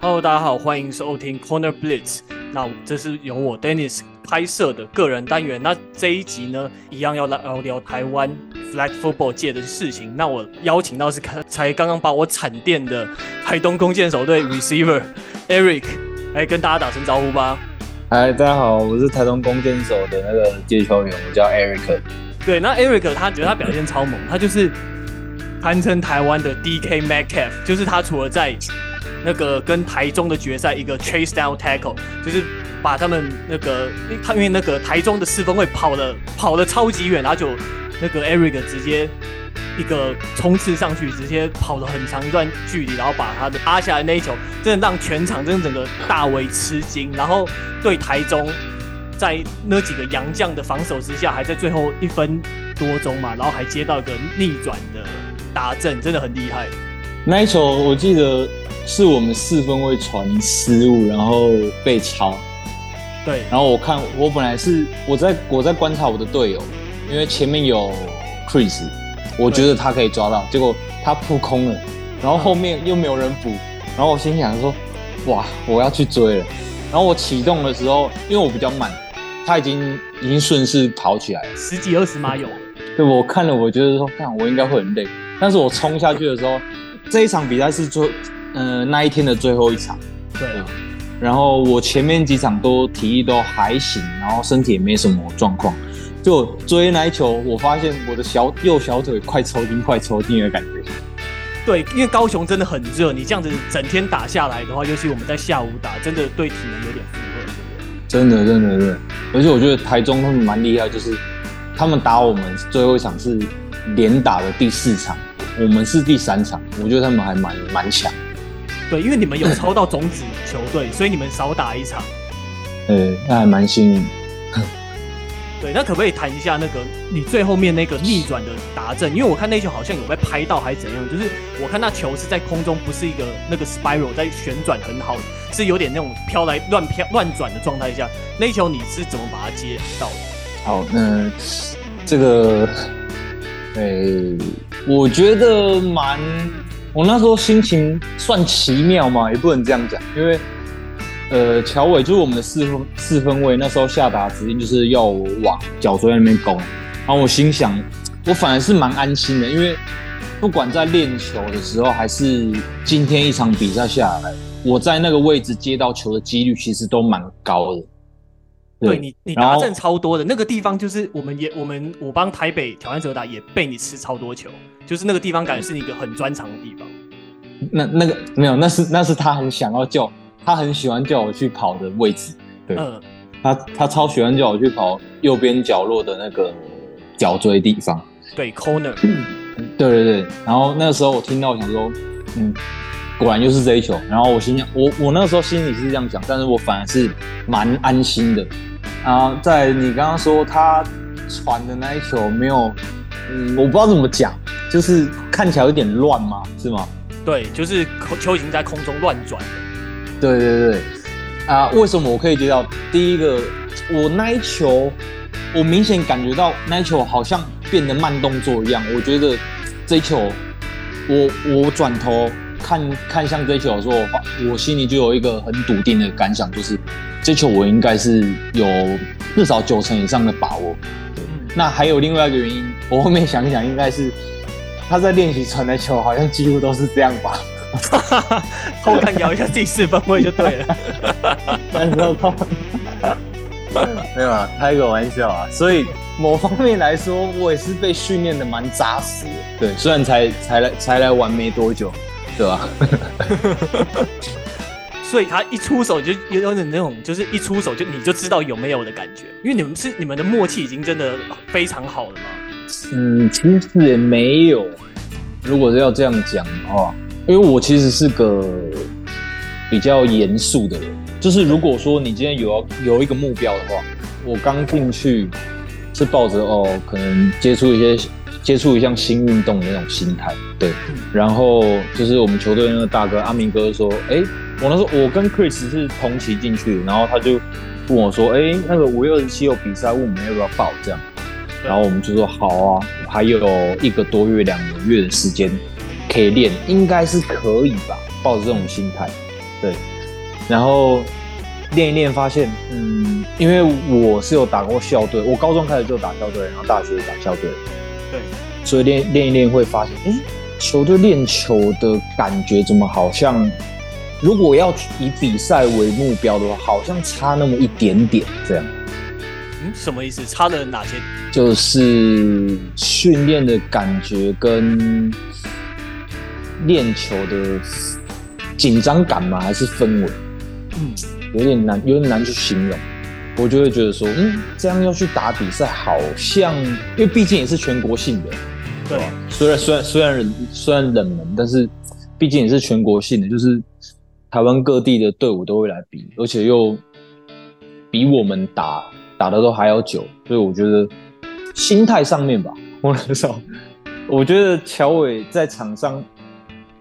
Hello，大家好，欢迎收听 Corner Blitz。那这是由我 Dennis 拍摄的个人单元。那这一集呢，一样要来聊聊台湾 Flag Football 界的事情。那我邀请到是才刚刚把我产电的台东弓箭手队 Receiver Eric，来跟大家打声招呼吧。嗨，大家好，我是台东弓箭手的那个接球员，我叫 Eric。对，那 Eric 他觉得他表现超猛，他就是堪称台湾的 DK Metcalf，就是他除了在那个跟台中的决赛一个 chase down tackle，就是把他们那个他因为那个台中的四分卫跑了跑了超级远，然后就那个 Eric 直接一个冲刺上去，直接跑了很长一段距离，然后把他的拉下来那一球，真的让全场真的整个大为吃惊。然后对台中在那几个洋将的防守之下，还在最后一分多钟嘛，然后还接到一个逆转的达阵，真的很厉害。那一球我记得。是我们四分位传失误，然后被抄。对，然后我看我本来是我在我在观察我的队友，因为前面有 Chris，我觉得他可以抓到，结果他扑空了，然后后面又没有人补，然后我心想说，哇，我要去追了。然后我启动的时候，因为我比较慢，他已经已经顺势跑起来了，十几二十码有。对，我看了，我觉得说，看我应该会很累，但是我冲下去的时候，这一场比赛是做。嗯、呃，那一天的最后一场，对啊。然后我前面几场都体力都还行，然后身体也没什么状况。就追那一球，我发现我的小右小腿快抽筋，快抽筋的感觉。对，因为高雄真的很热，你这样子整天打下来的话，尤其我们在下午打，真的对体能有点负荷。真的，真的，真的。而且我觉得台中他们蛮厉害，就是他们打我们最后一场是连打的第四场，我们是第三场，我觉得他们还蛮蛮强。对，因为你们有抽到种子球队，所以你们少打一场。呃，那还蛮幸运。对，那可不可以谈一下那个你最后面那个逆转的达阵？因为我看那球好像有被拍到还是怎样，就是我看那球是在空中，不是一个那个 spiral 在旋转很好，是有点那种飘来乱飘乱转的状态下，那球你是怎么把它接到的？好，那这个，诶，我觉得蛮。我那时候心情算奇妙嘛，也不能这样讲，因为，呃，乔伟就是我们的四分四分卫，那时候下达指令就是要我往角锥那边攻，然后我心想，我反而是蛮安心的，因为不管在练球的时候，还是今天一场比赛下来，我在那个位置接到球的几率其实都蛮高的。对，你，你达阵超多的那个地方，就是我们也我们我帮台北挑战者打，也被你吃超多球。就是那个地方，感觉是一个很专长的地方。那那个没有，那是那是他很想要叫，他很喜欢叫我去跑的位置。对，嗯、他他超喜欢叫我去跑右边角落的那个角锥地方。对，corner。对对对。然后那个时候我听到，我想说，嗯，果然又是这一球。然后我心想，我我那个时候心里是这样想，但是我反而是蛮安心的。啊，在你刚刚说他传的那一球没有。嗯，我不知道怎么讲，就是看起来有点乱嘛？是吗？对，就是球已经在空中乱转了。对对对，啊，为什么我可以接到？第一个，我那一球，我明显感觉到那一球好像变得慢动作一样。我觉得这一球，我我转头看看向这一球的时候，我我心里就有一个很笃定的感想，就是这球我应该是有至少九成以上的把握。那还有另外一个原因，我后面想一想，应该是他在练习传的球，好像几乎都是这样吧。偷看摇一下自己四分位就对了。但是他 没有啊，开个玩笑啊。所以某方面来说，我也是被训练的蛮扎实的。对，虽然才才来才来玩没多久，对吧？所以他一出手就有有点那种，就是一出手就你就知道有没有的感觉，因为你们是你们的默契已经真的非常好了嘛。嗯，其实也没有。如果是要这样讲的话，因为我其实是个比较严肃的人，就是如果说你今天有要有一个目标的话，我刚进去是抱着哦，可能接触一些接触一项新运动的那种心态，对。然后就是我们球队那个大哥阿明哥说，哎。我那时候我跟 Chris 是同期进去的，然后他就问我说：“哎、欸，那个五月二十七有比赛，问我们要不要报？”这样，然后我们就说：“好啊，还有一个多月、两个月的时间可以练，应该是可以吧？”抱着这种心态，对，然后练一练发现，嗯，因为我是有打过校队，我高中开始就打校队，然后大学打校队，对，所以练练一练会发现，哎，球队练球的感觉怎么好像，如果要以比赛为目标的话，好像差那么一点点这样。嗯，什么意思？差了哪些？就是训练的感觉跟练球的紧张感吗？还是氛围？嗯，有点难，有点难去形容。我就会觉得说，嗯，这样要去打比赛，好像因为毕竟也是全国性的，对吧？虽然虽然虽然虽然冷门，但是毕竟也是全国性的，就是台湾各地的队伍都会来比，而且又比我们打。打的都还要久，所以我觉得心态上面吧，我很少。我觉得乔伟在场上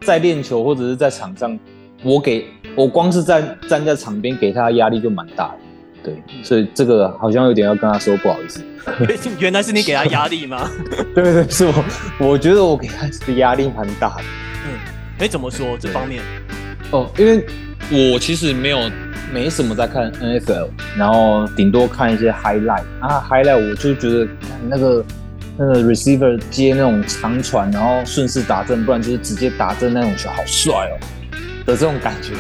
在练球或者是在场上，我给我光是站站在场边给他的压力就蛮大的，对，所以这个好像有点要跟他说不好意思。原来是你给他压力吗？对对对，是我，我觉得我给他的压力蛮大的。嗯，哎，怎么说这方面？哦，因为我其实没有。没什么在看 NFL，然后顶多看一些 highlight 啊，highlight 我就觉得那个那个 receiver 接那种长传，然后顺势打正，不然就是直接打正那种球，好帅哦的这种感觉。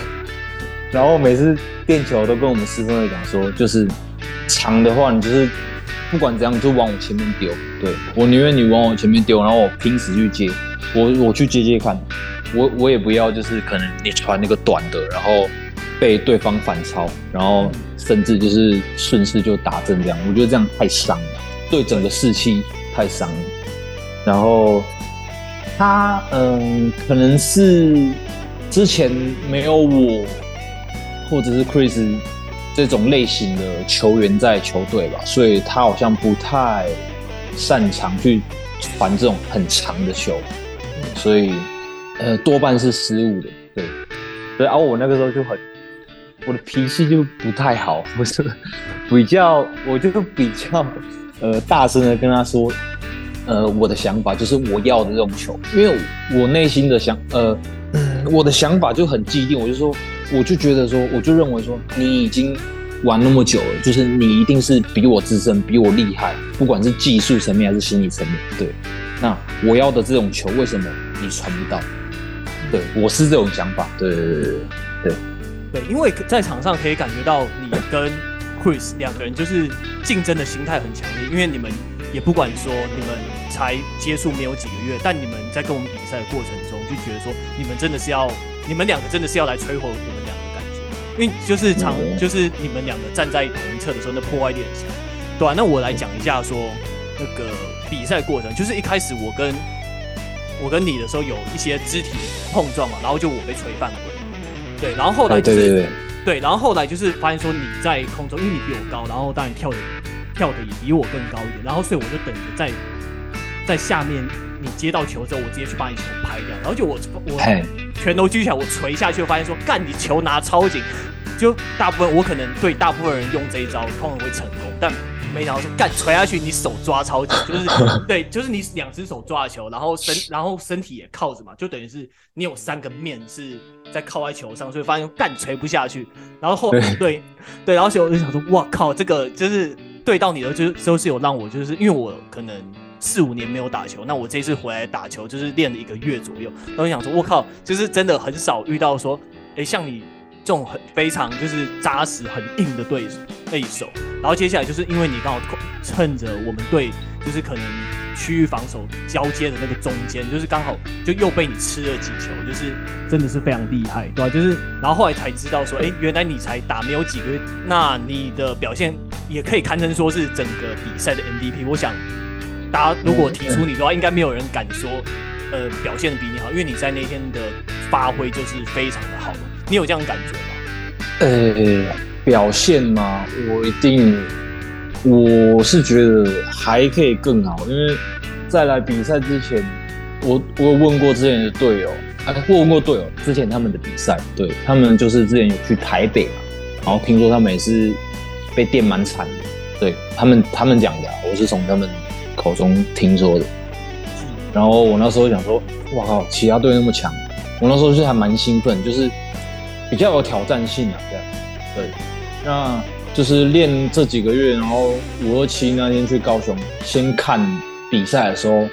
然后每次垫球都跟我们师兄会讲说，就是长的话，你就是不管怎样，你就往我前面丢。对，我宁愿你往我前面丢，然后我拼死去接，我我去接接看，我我也不要就是可能你传那个短的，然后。被对方反超，然后甚至就是顺势就打正这样，我觉得这样太伤了，对整个士气太伤了。然后他嗯，可能是之前没有我或者是 Chris 这种类型的球员在球队吧，所以他好像不太擅长去传这种很长的球，所以呃多半是失误的。对，所以而我那个时候就很。我的脾气就不太好，不是比较，我就比较呃大声的跟他说，呃我的想法就是我要的这种球，因为我内心的想呃我的想法就很既定，我就说我就觉得说我就认为说你已经玩那么久了，就是你一定是比我资深，比我厉害，不管是技术层面还是心理层面，对，那我要的这种球为什么你传不到？对，我是这种想法，对对对对对。对，因为在场上可以感觉到你跟 Chris 两个人就是竞争的心态很强烈，因为你们也不管说你们才接触没有几个月，但你们在跟我们比赛的过程中就觉得说你们真的是要，你们两个真的是要来摧毁我们两个感觉，因为就是常就是你们两个站在同一侧的时候，那破坏力很强。对啊，那我来讲一下说那个比赛过程，就是一开始我跟我跟你的时候有一些肢体碰撞嘛，然后就我被吹犯规。对，然后后来就是、哎、对，对，对，对，然后后来就是发现说你在空中，因为你比我高，然后当然跳的跳的也比我更高一点，然后所以我就等着在在下面你接到球之后，我直接去把你球拍掉，然后就我我拳头举起来，我锤下去，发现说干你球拿超紧，就大部分我可能对大部分人用这一招通常会成功，但。没想到说干锤下去，你手抓超紧，就是对，就是你两只手抓球，然后身然后身体也靠着嘛，就等于是你有三个面是在靠在球上，所以发现干锤不下去。然后后对对，对，然后所以我就想说，哇靠，这个就是对到你的，就是就是有让我就是因为我可能四五年没有打球，那我这次回来打球就是练了一个月左右，然后想说，我靠，就是真的很少遇到说，哎，像你。这种很非常就是扎实很硬的对对手，然后接下来就是因为你刚好趁着我们队就是可能区域防守交接的那个中间，就是刚好就又被你吃了几球，就是真的是非常厉害，对吧？就是然后后来才知道说，哎，原来你才打没有几个月，那你的表现也可以堪称说是整个比赛的 MVP。我想大家如果提出你的话，应该没有人敢说，呃，表现的比你好，因为你在那天的发挥就是非常的好。你有这样感觉吗？呃、表现吗？我一定，我是觉得还可以更好，因为在来比赛之前，我我有问过之前的队友，啊，我问过队友之前他们的比赛，对他们就是之前有去台北嘛，然后听说他们也是被电蛮惨的，对他们他们讲的，我是从他们口中听说的，然后我那时候想说，哇靠，其他队那么强，我那时候是还蛮兴奋，就是。比较有挑战性啊，这样。对，那就是练这几个月，然后五二七那天去高雄先看比赛的时候，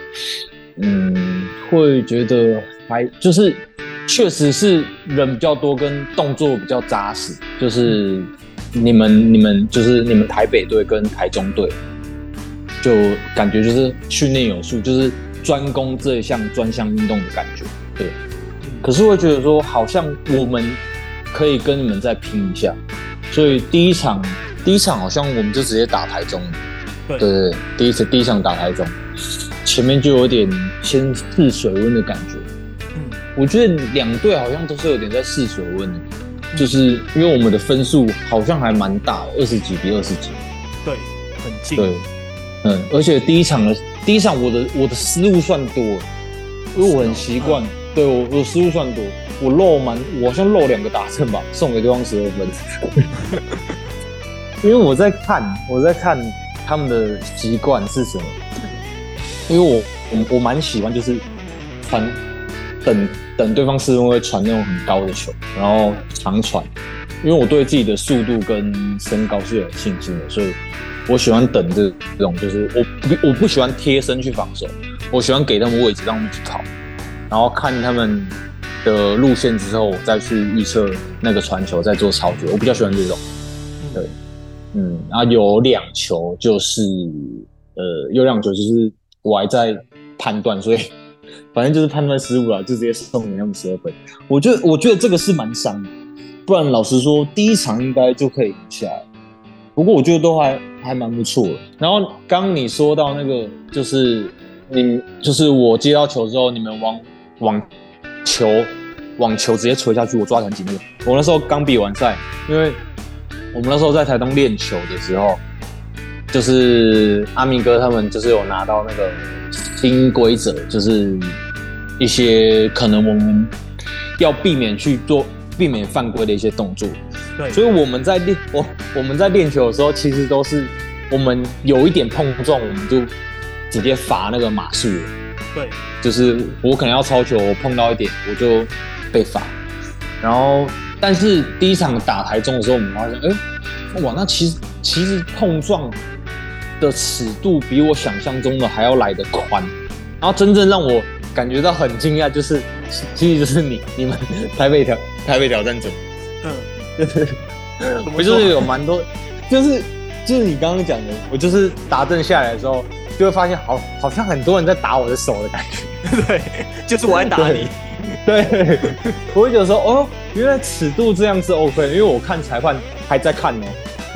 嗯，会觉得还就是确实是人比较多，跟动作比较扎实，就是你们你们就是你们台北队跟台中队，就感觉就是训练有素，就是专攻这一项专项运动的感觉，对。可是会觉得说，好像我们可以跟你们再拼一下，所以第一场第一场好像我们就直接打台中，对。对对，第一次第一场打台中，前面就有点先试水温的感觉。嗯，我觉得两队好像都是有点在试水温的，就是因为我们的分数好像还蛮大的，二十几比二十几，对，很近。对，嗯，而且第一场的第一场我的我的失误算多，因为我很习惯。对我，我失误算多，我漏蛮，我好像漏两个打正吧，送给对方十二分。因为我在看，我在看他们的习惯是什么。因为我我我蛮喜欢，就是传等等对方四分会传那种很高的球，然后长传。因为我对自己的速度跟身高是有信心的，所以我喜欢等这这种，就是我不我不喜欢贴身去防守，我喜欢给他们位置让他们去跑。然后看他们的路线之后，再去预测那个传球，再做操作。我比较喜欢这种，对，嗯，然后有两球就是，呃，有两球就是我还在判断，所以 反正就是判断失误了，就直接送给他们十二分。我觉得，我觉得这个是蛮伤的，不然老实说，第一场应该就可以赢下来。不过我觉得都还还蛮不错的。然后刚你说到那个，就是你就是我接到球之后，你们往。网球，网球直接锤下去，我抓得很紧那个。我那时候刚比完赛，因为我们那时候在台东练球的时候，就是阿明哥他们就是有拿到那个新规则，就是一些可能我们要避免去做、避免犯规的一些动作。对，所以我们在练我我们在练球的时候，其实都是我们有一点碰撞，我们就直接罚那个码数。对，就是我可能要超球，我碰到一点我就被罚。然后，但是第一场打台中的时候，我们发现，哎，哇，那其实其实碰撞的尺度比我想象中的还要来得宽。然后真正让我感觉到很惊讶，就是其实就是你你们台北挑台北挑战者，嗯，对对，我就是有蛮多，就是就是你刚刚讲的，我就是打正下来的时候。就会发现好，好像很多人在打我的手的感觉。对，就是我在打你。对，对我会觉得说，哦，原来尺度这样是 OK，因为我看裁判还在看呢。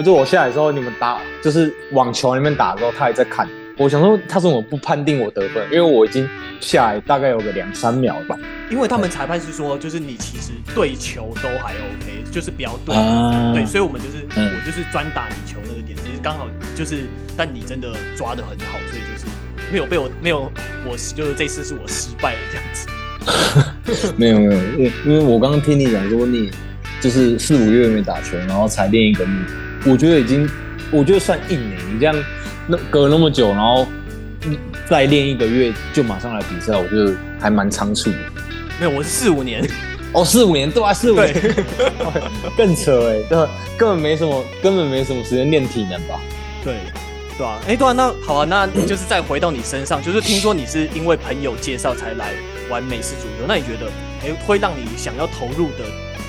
就我下来的时候，你们打就是网球那边打的时候，他还在看。我想说，他怎么不判定我得分？因为我已经下来大概有个两三秒吧。因为他们裁判是说，就是你其实对球都还 OK，就是不要对。啊、对，所以我们就是、嗯、我就是专打你球那个点，其实刚好就是。但你真的抓的很好，所以就是没有被我没有我就是这次是我失败了这样子。没有没有，因为因为我刚刚听你讲说你就是四五月没打球，然后才练一个月，我觉得已经我觉得算硬了。你这样那隔了那么久，然后再练一个月就马上来比赛，我觉得还蛮仓促的。没有，我是四五年。哦，四五年对啊，四五年 更扯哎，对，根本没什么根本没什么时间练体能吧？对。对啊，哎，对啊，那好啊，那就是再回到你身上，就是听说你是因为朋友介绍才来玩美式足球，那你觉得，哎，会让你想要投入的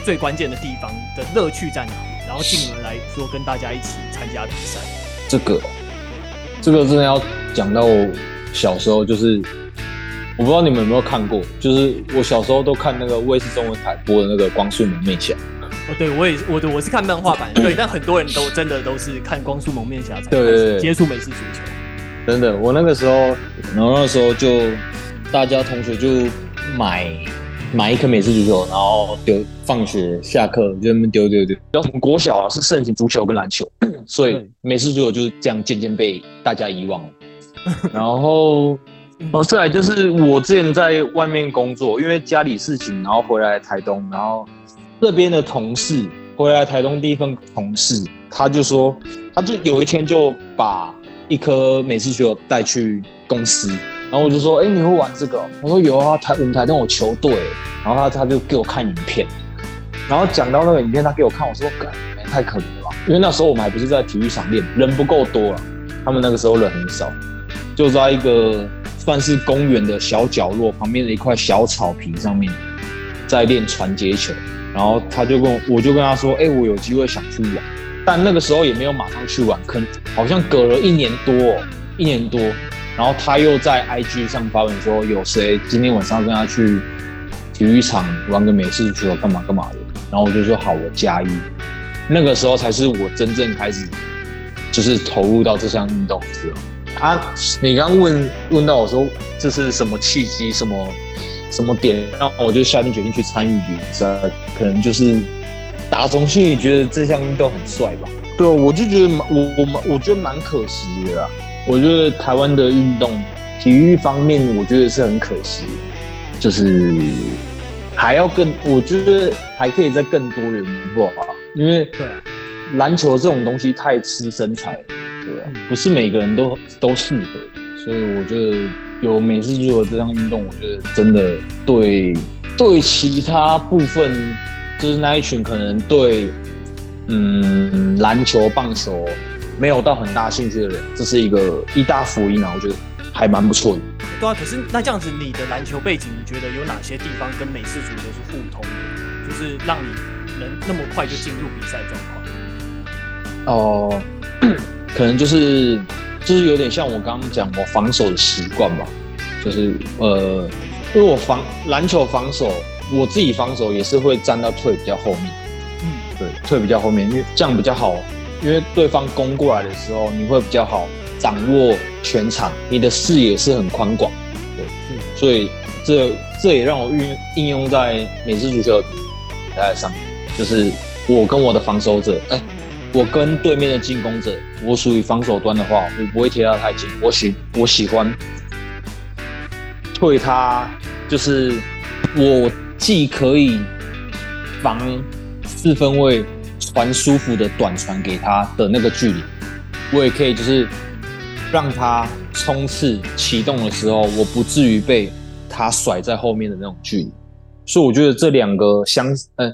最关键的地方的乐趣在哪里？然后进而来说跟大家一起参加比赛。这个，这个真的要讲到我小时候，就是我不知道你们有没有看过，就是我小时候都看那个卫视中文台播的那个《光速蒙面侠》。哦，对，我也我的我是看漫画版，对，但很多人都真的都是看《光速蒙面侠》才开始接触美式足球。真的，我那个时候，然后那时候就大家同学就买买一颗美式足球，然后丢，放学下课就那么丢丢丢。然后我们国小啊是盛行足球跟篮球，所以美式足球就是这样渐渐被大家遗忘了。然后哦，再来就是我之前在外面工作，因为家里事情，然后回来台东，然后。这边的同事回来台东第一份同事，他就说，他就有一天就把一颗美式足球带去公司，然后我就说，哎，你会玩这个？我说有啊，台舞台东有球队，然后他他就给我看影片，然后讲到那个影片，他给我看，我说：“干，太可怜了吧？”因为那时候我们还不是在体育场练，人不够多了。他们那个时候人很少，就在一个算是公园的小角落旁边的一块小草坪上面，在练传接球。然后他就跟我，我就跟他说：“哎、我有机会想去玩。”但那个时候也没有马上去玩，可能好像隔了一年多，一年多。然后他又在 IG 上发文说，有谁今天晚上跟他去体育场玩个美式足球，干嘛干嘛的。然后我就说好，我加一。那个时候才是我真正开始，就是投入到这项运动的时候。啊，你刚问问到我说这是什么契机，什么什么点，然后我就下定决心去参与比赛。可能就是打从心里觉得这项运动很帅吧。对，我就觉得蛮我我我觉得蛮可惜的啦。我觉得台湾的运动体育方面，我觉得是很可惜，就是还要更，我觉得还可以再更多元化，因为篮球这种东西太吃身材，对啊？不是每个人都都适合，所以我觉得有美式足球这项运动，我觉得真的对对其他部分，就是那一群可能对嗯篮球、棒球。没有到很大兴趣的人，这是一个一大福音啊！我觉得还蛮不错的。对啊，可是那这样子，你的篮球背景，你觉得有哪些地方跟美式足球是互通的？就是让你能那么快就进入比赛状况？哦、呃，可能就是就是有点像我刚刚讲我防守的习惯吧。就是呃，因为我防篮球防守，我自己防守也是会站到退比较后面。嗯，对，退比较后面，因为这样比较好。因为对方攻过来的时候，你会比较好掌握全场，你的视野是很宽广，对，所以这这也让我运应用在美式足球比赛上，就是我跟我的防守者，哎，我跟对面的进攻者，我属于防守端的话，我不会贴他太近，我喜我喜欢退他，就是我既可以防四分卫。传舒服的短传给他的那个距离，我也可以就是让他冲刺启动的时候，我不至于被他甩在后面的那种距离。所以我觉得这两个相呃，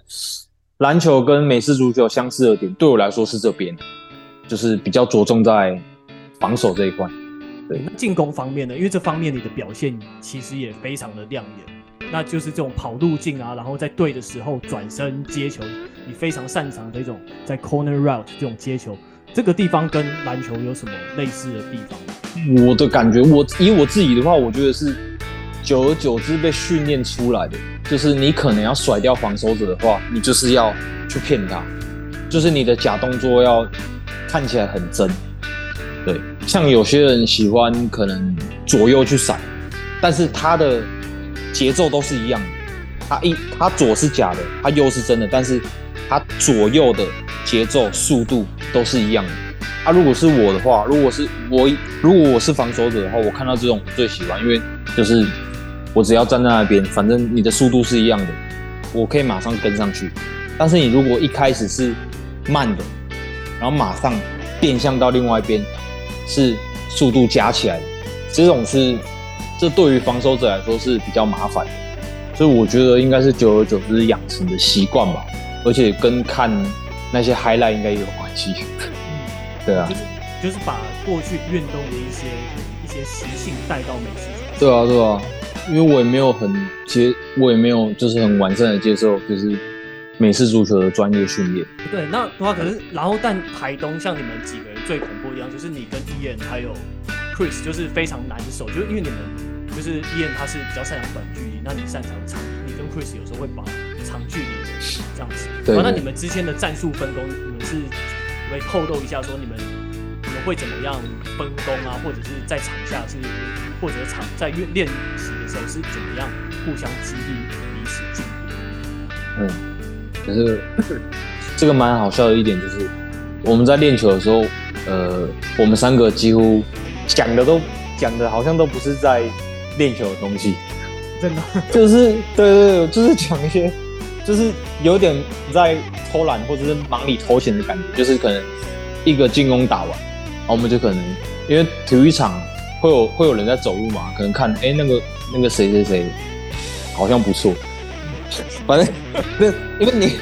篮球跟美式足球相似的点，对我来说是这边，就是比较着重在防守这一块。对，进攻方面呢，因为这方面你的表现其实也非常的亮眼。那就是这种跑路径啊，然后在对的时候转身接球，你非常擅长的一种在 corner route 这种接球，这个地方跟篮球有什么类似的地方？我的感觉，我以我自己的话，我觉得是久而久之被训练出来的。就是你可能要甩掉防守者的话，你就是要去骗他，就是你的假动作要看起来很真。对，像有些人喜欢可能左右去闪，但是他的。节奏都是一样的，他一他左是假的，他右是真的，但是他左右的节奏速度都是一样的。啊，如果是我的话，如果是我，如果我是防守者的话，我看到这种最喜欢，因为就是我只要站在那边，反正你的速度是一样的，我可以马上跟上去。但是你如果一开始是慢的，然后马上变向到另外一边，是速度加起来的，这种是。这对于防守者来说是比较麻烦的，所以我觉得应该是久而久之养成的习惯吧，而且跟看那些 highlight 应该也有关系。嗯，对啊，就是就是把过去运动的一些一些习性带到美式。对啊，对啊，因为我也没有很接，我也没有就是很完善的接受就是美式足球的专业训练。对，那的话可是，然后但台东像你们几个人最恐怖的地方，就是你跟 Ian 还有 Chris 就是非常难守，就是因为你们。就是 Ian 他是比较擅长短距离，那你擅长长，你跟 Chris 有时候会把长距离的这样子。那你们之间的战术分工，你们是会透露一下，说你们你们会怎么样分工啊？或者是在场下是，或者场在练练习的时候是怎么样互相激励彼此进步？嗯，可是 这个蛮好笑的一点就是，我们在练球的时候，呃，我们三个几乎讲的都讲的好像都不是在。练球的东西，真的就是对对对，就是讲一些，就是有点在偷懒或者是忙里偷闲的感觉。就是可能一个进攻打完，然后我们就可能因为体育场会有会有人在走路嘛，可能看哎、那个那个谁谁谁好像不错，反正那因为你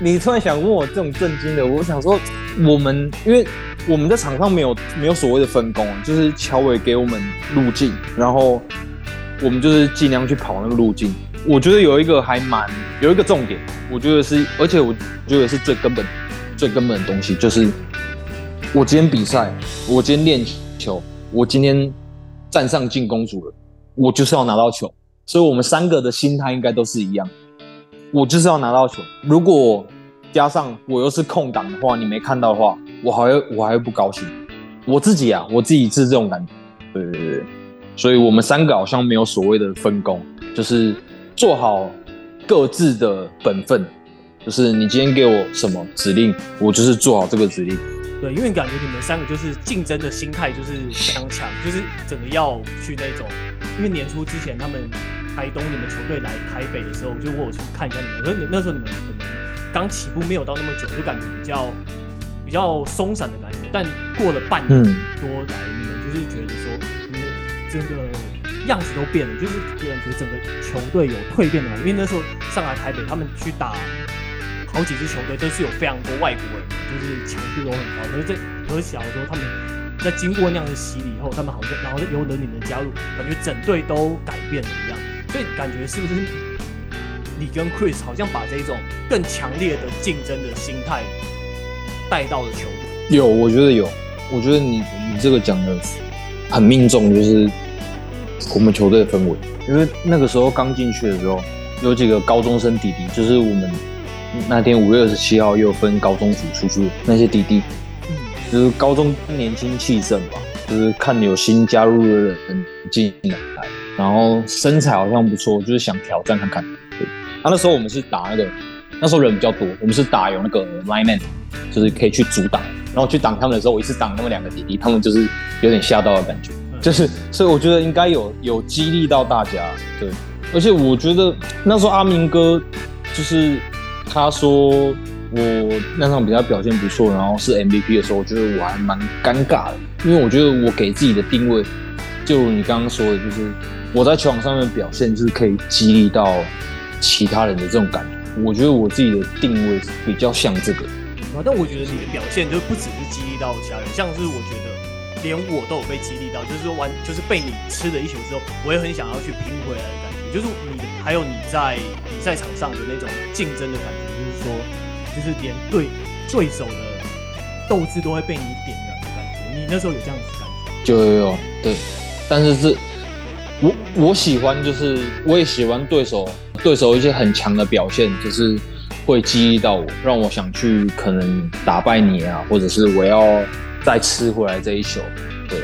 你突然想问我这种震惊的，我想说，我们因为我们在场上没有没有所谓的分工，就是乔伟给我们路径，然后我们就是尽量去跑那个路径。我觉得有一个还蛮有一个重点，我觉得是，而且我觉得是最根本、最根本的东西，就是我今天比赛，我今天练球，我今天站上进攻组了，我就是要拿到球。所以我们三个的心态应该都是一样，我就是要拿到球。如果加上我又是空档的话，你没看到的话，我还会我还会不高兴。我自己啊，我自己是这种感觉。对对对，所以我们三个好像没有所谓的分工，就是。做好各自的本分，就是你今天给我什么指令，我就是做好这个指令。对，因为感觉你们三个就是竞争的心态就是非常强，就是整个要去那种。因为年初之前他们台东你们球队来台北的时候，就我有去看一下你们，可是那时候你们可能刚起步没有到那么久，就感觉比较比较松散的感觉。但过了半年多来，你们就是觉得说，你们这个。样子都变了，就是感觉整个球队有蜕变的感觉。因为那时候上海台北，他们去打好几支球队，都是有非常多外国人，就是强度都很高。可是这可小的时候，他们在经过那样的洗礼以后，他们好像然后有了你们加入，感觉整队都改变了一样。所以感觉是不是你跟 Chris 好像把这种更强烈的竞争的心态带到了球队？有，我觉得有。我觉得你你这个讲的很命中，就是。我们球队的氛围，因为那个时候刚进去的时候，有几个高中生弟弟，就是我们那天五月二十七号又分高中组出去，那些弟弟，嗯就是高中年轻气盛吧，就是看有新加入的人进来，然后身材好像不错，就是想挑战看看。对，啊，那时候我们是打那个，那时候人比较多，我们是打有那个 line man，就是可以去阻挡，然后去挡他们的时候，我一次挡他们两个弟弟，他们就是有点吓到的感觉。就是，所以我觉得应该有有激励到大家，对。而且我觉得那时候阿明哥，就是他说我那场比赛表现不错，然后是 MVP 的时候，我觉得我还蛮尴尬的，因为我觉得我给自己的定位，就你刚刚说的，就是我在球场上面表现，就是可以激励到其他人的这种感觉。我觉得我自己的定位比较像这个。啊但我觉得你的表现就不只是激励到其他人，像是我觉得。连我都有被激励到，就是说完，就是被你吃了一球之后，我也很想要去拼回来的感觉。就是你还有你在比赛场上的那种竞争的感觉，就是说，就是连对对手的斗志都会被你点燃的感觉。你那时候有这样子感觉？就有有对，但是是我我喜欢，就是我也喜欢对手对手一些很强的表现，就是会激励到我，让我想去可能打败你啊，或者是我要。再吃回来这一球，对。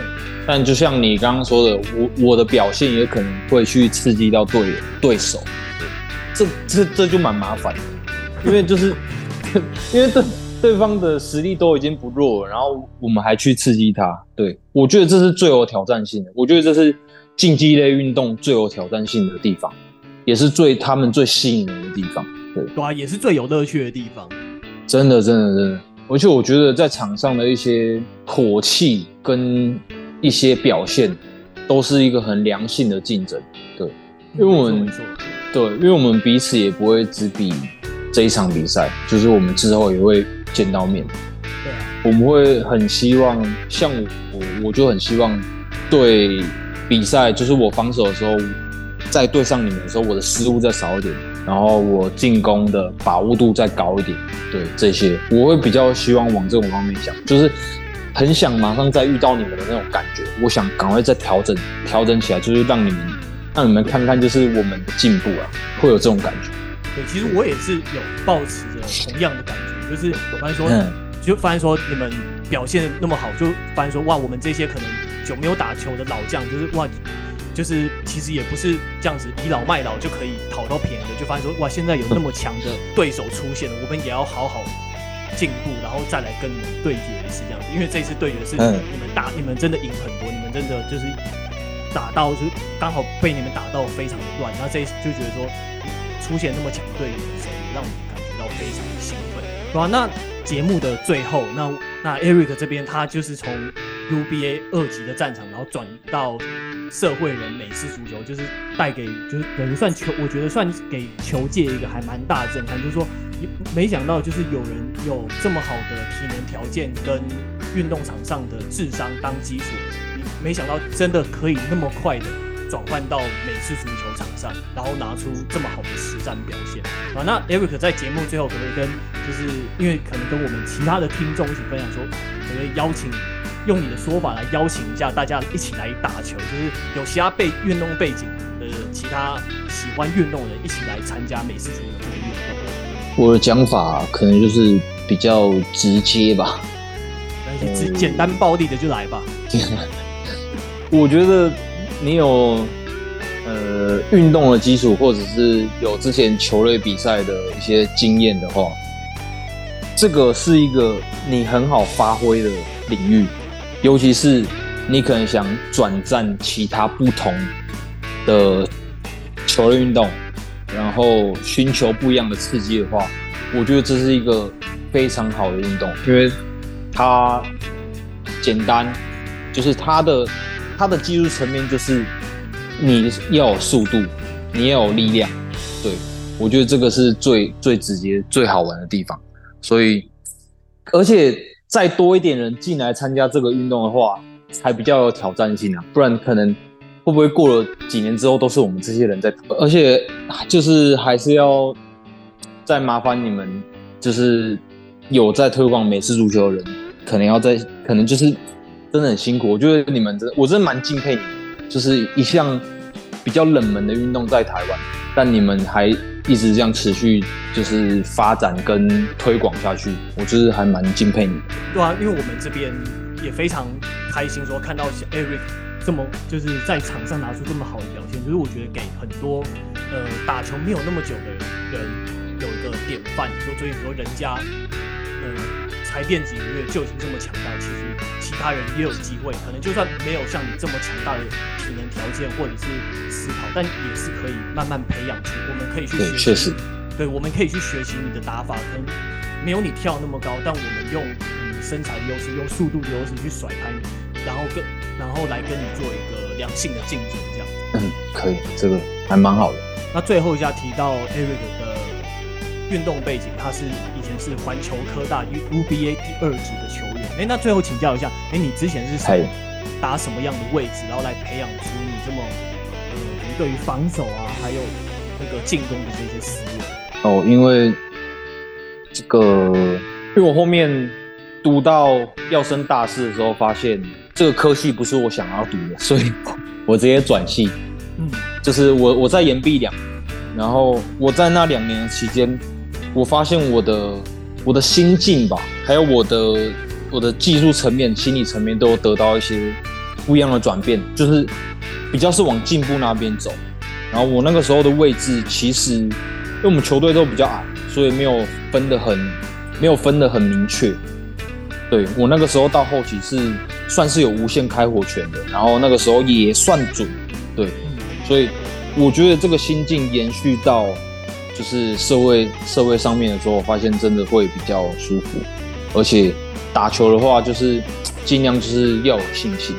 但就像你刚刚说的，我我的表现也可能会去刺激到队友对手，对。这这这就蛮麻烦的，因为就是 因为对对方的实力都已经不弱了，然后我们还去刺激他，对。我觉得这是最有挑战性的，我觉得这是竞技类运动最有挑战性的地方，也是最他们最吸引人的地方，对。对啊，也是最有乐趣的地方。真的，真的，真的。而且我觉得在场上的一些火气跟一些表现，都是一个很良性的竞争，对，因为我们对，因为我们彼此也不会只比这一场比赛，就是我们之后也会见到面，对，啊我们会很希望，像我，我就很希望对比赛，就是我防守的时候，在对上你们的时候，我的失误再少一点。然后我进攻的把握度再高一点，对这些我会比较希望往这种方面想，就是很想马上再遇到你们的那种感觉，我想赶快再调整调整起来，就是让你们让你们看看，就是我们的进步啊，会有这种感觉。对，其实我也是有抱持着同样的感觉，就是我发现说，嗯、就发现说你们表现那么好，就发现说哇，我们这些可能久没有打球的老将，就是哇。就是其实也不是这样子倚老卖老就可以讨到便宜的，就发现说哇，现在有那么强的对手出现了，我们也要好好进步，然后再来跟你们对决一次这样子。因为这次对决是你们打，你们真的赢很多，你们真的就是打到就刚好被你们打到非常的乱，然后这一次就觉得说出现那么强的时候，也让我们感觉到非常的兴奋。对吧？那节目的最后，那那 Eric 这边他就是从 UBA 二级的战场，然后转到。社会人美式足球就是带给，就是等于算球，我觉得算给球界一个还蛮大的震撼。就是说，没想到就是有人有这么好的体能条件跟运动场上的智商当基础，没想到真的可以那么快的转换到美式足球场上，然后拿出这么好的实战表现啊！那 Eric 在节目最后可不可以跟，就是因为可能跟我们其他的听众一起分享说，可不可以邀请用你的说法来邀请一下大家一起来打球，就是有其他背运动背景的其他喜欢运动的人一起来参加美式足球这个运动。我的讲法可能就是比较直接吧，那些简单暴力的就来吧。我觉得你有呃运动的基础，或者是有之前球类比赛的一些经验的话，这个是一个你很好发挥的领域。尤其是你可能想转战其他不同的球类运动，然后寻求不一样的刺激的话，我觉得这是一个非常好的运动，因为它简单，就是它的它的技术层面就是你要有速度，你要有力量，对，我觉得这个是最最直接最好玩的地方，所以而且。再多一点人进来参加这个运动的话，才比较有挑战性啊！不然可能会不会过了几年之后都是我们这些人在，而且就是还是要再麻烦你们，就是有在推广美式足球的人，可能要在，可能就是真的很辛苦。我觉得你们真，我真的蛮敬佩你们，就是一项比较冷门的运动在台湾，但你们还。一直这样持续就是发展跟推广下去，我就是还蛮敬佩你的。对啊，因为我们这边也非常开心，说看到像 Eric 这么就是在场上拿出这么好的表现，就是我觉得给很多呃打球没有那么久的人有一个典范。说所以说人家呃才练几个月就已经这么强大，其实其他人也有机会，可能就算没有像你这么强大的体能条件或者是。思考，但也是可以慢慢培养出。我们可以去学习，对，我们可以去学习你的打法，可能没有你跳那么高，但我们用你身材的优势，用速度的优势去甩开你，然后跟然后来跟你做一个良性的竞争，这样。嗯，可以，这个还蛮好的。那最后一下提到 Eric 的运动背景，他是以前是环球科大 UBA 第二级的球员。哎、欸，那最后请教一下，哎、欸，你之前是打什么样的位置，然后来培养出你这么？对于防守啊，还有那个进攻的这些思维哦，因为这个，因为我后面读到要升大四的时候，发现这个科系不是我想要读的，所以我直接转系。嗯，就是我我在延毕两，然后我在那两年的期间，我发现我的我的心境吧，还有我的我的技术层面、心理层面都得到一些不一样的转变，就是。比较是往进步那边走，然后我那个时候的位置其实，因为我们球队都比较矮，所以没有分得很，没有分得很明确。对，我那个时候到后期是算是有无限开火权的，然后那个时候也算准，对，所以我觉得这个心境延续到就是社会社会上面的时候，我发现真的会比较舒服，而且打球的话就是尽量就是要有信心。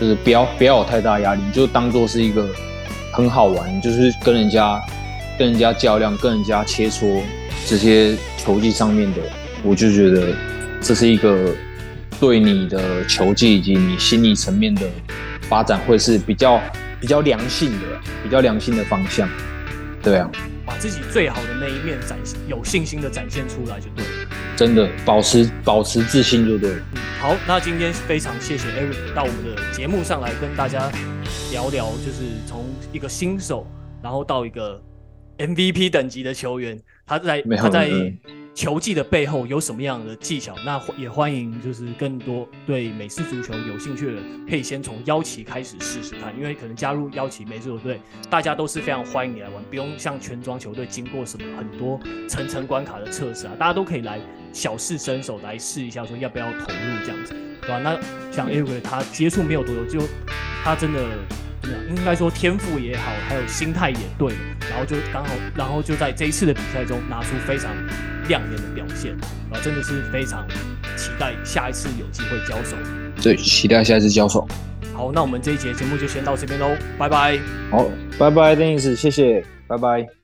就是不要不要有太大压力，就当做是一个很好玩，就是跟人家跟人家较量，跟人家切磋这些球技上面的，我就觉得这是一个对你的球技以及你心理层面的发展会是比较比较良性的，比较良性的方向。对啊，把自己最好的那一面展现，有信心的展现出来就对了。真的保持保持自信就对了。嗯，好，那今天非常谢谢 Eric 到我们的节目上来跟大家聊聊，就是从一个新手，然后到一个 MVP 等级的球员，他在他在。球技的背后有什么样的技巧？那也欢迎，就是更多对美式足球有兴趣的，可以先从邀旗开始试试看。因为可能加入邀旗美式球队，大家都是非常欢迎你来玩，不用像全装球队经过什么很多层层关卡的测试啊，大家都可以来小试身手来试一下，说要不要投入这样子，对吧？那像 Eric 他接触没有多久，就他真的。应该说天赋也好，还有心态也对，然后就刚好，然后就在这一次的比赛中拿出非常亮眼的表现，啊，真的是非常期待下一次有机会交手。对，期待下一次交手。好，那我们这一节节目就先到这边喽，拜拜。好，拜拜，Dennis，谢谢，拜拜。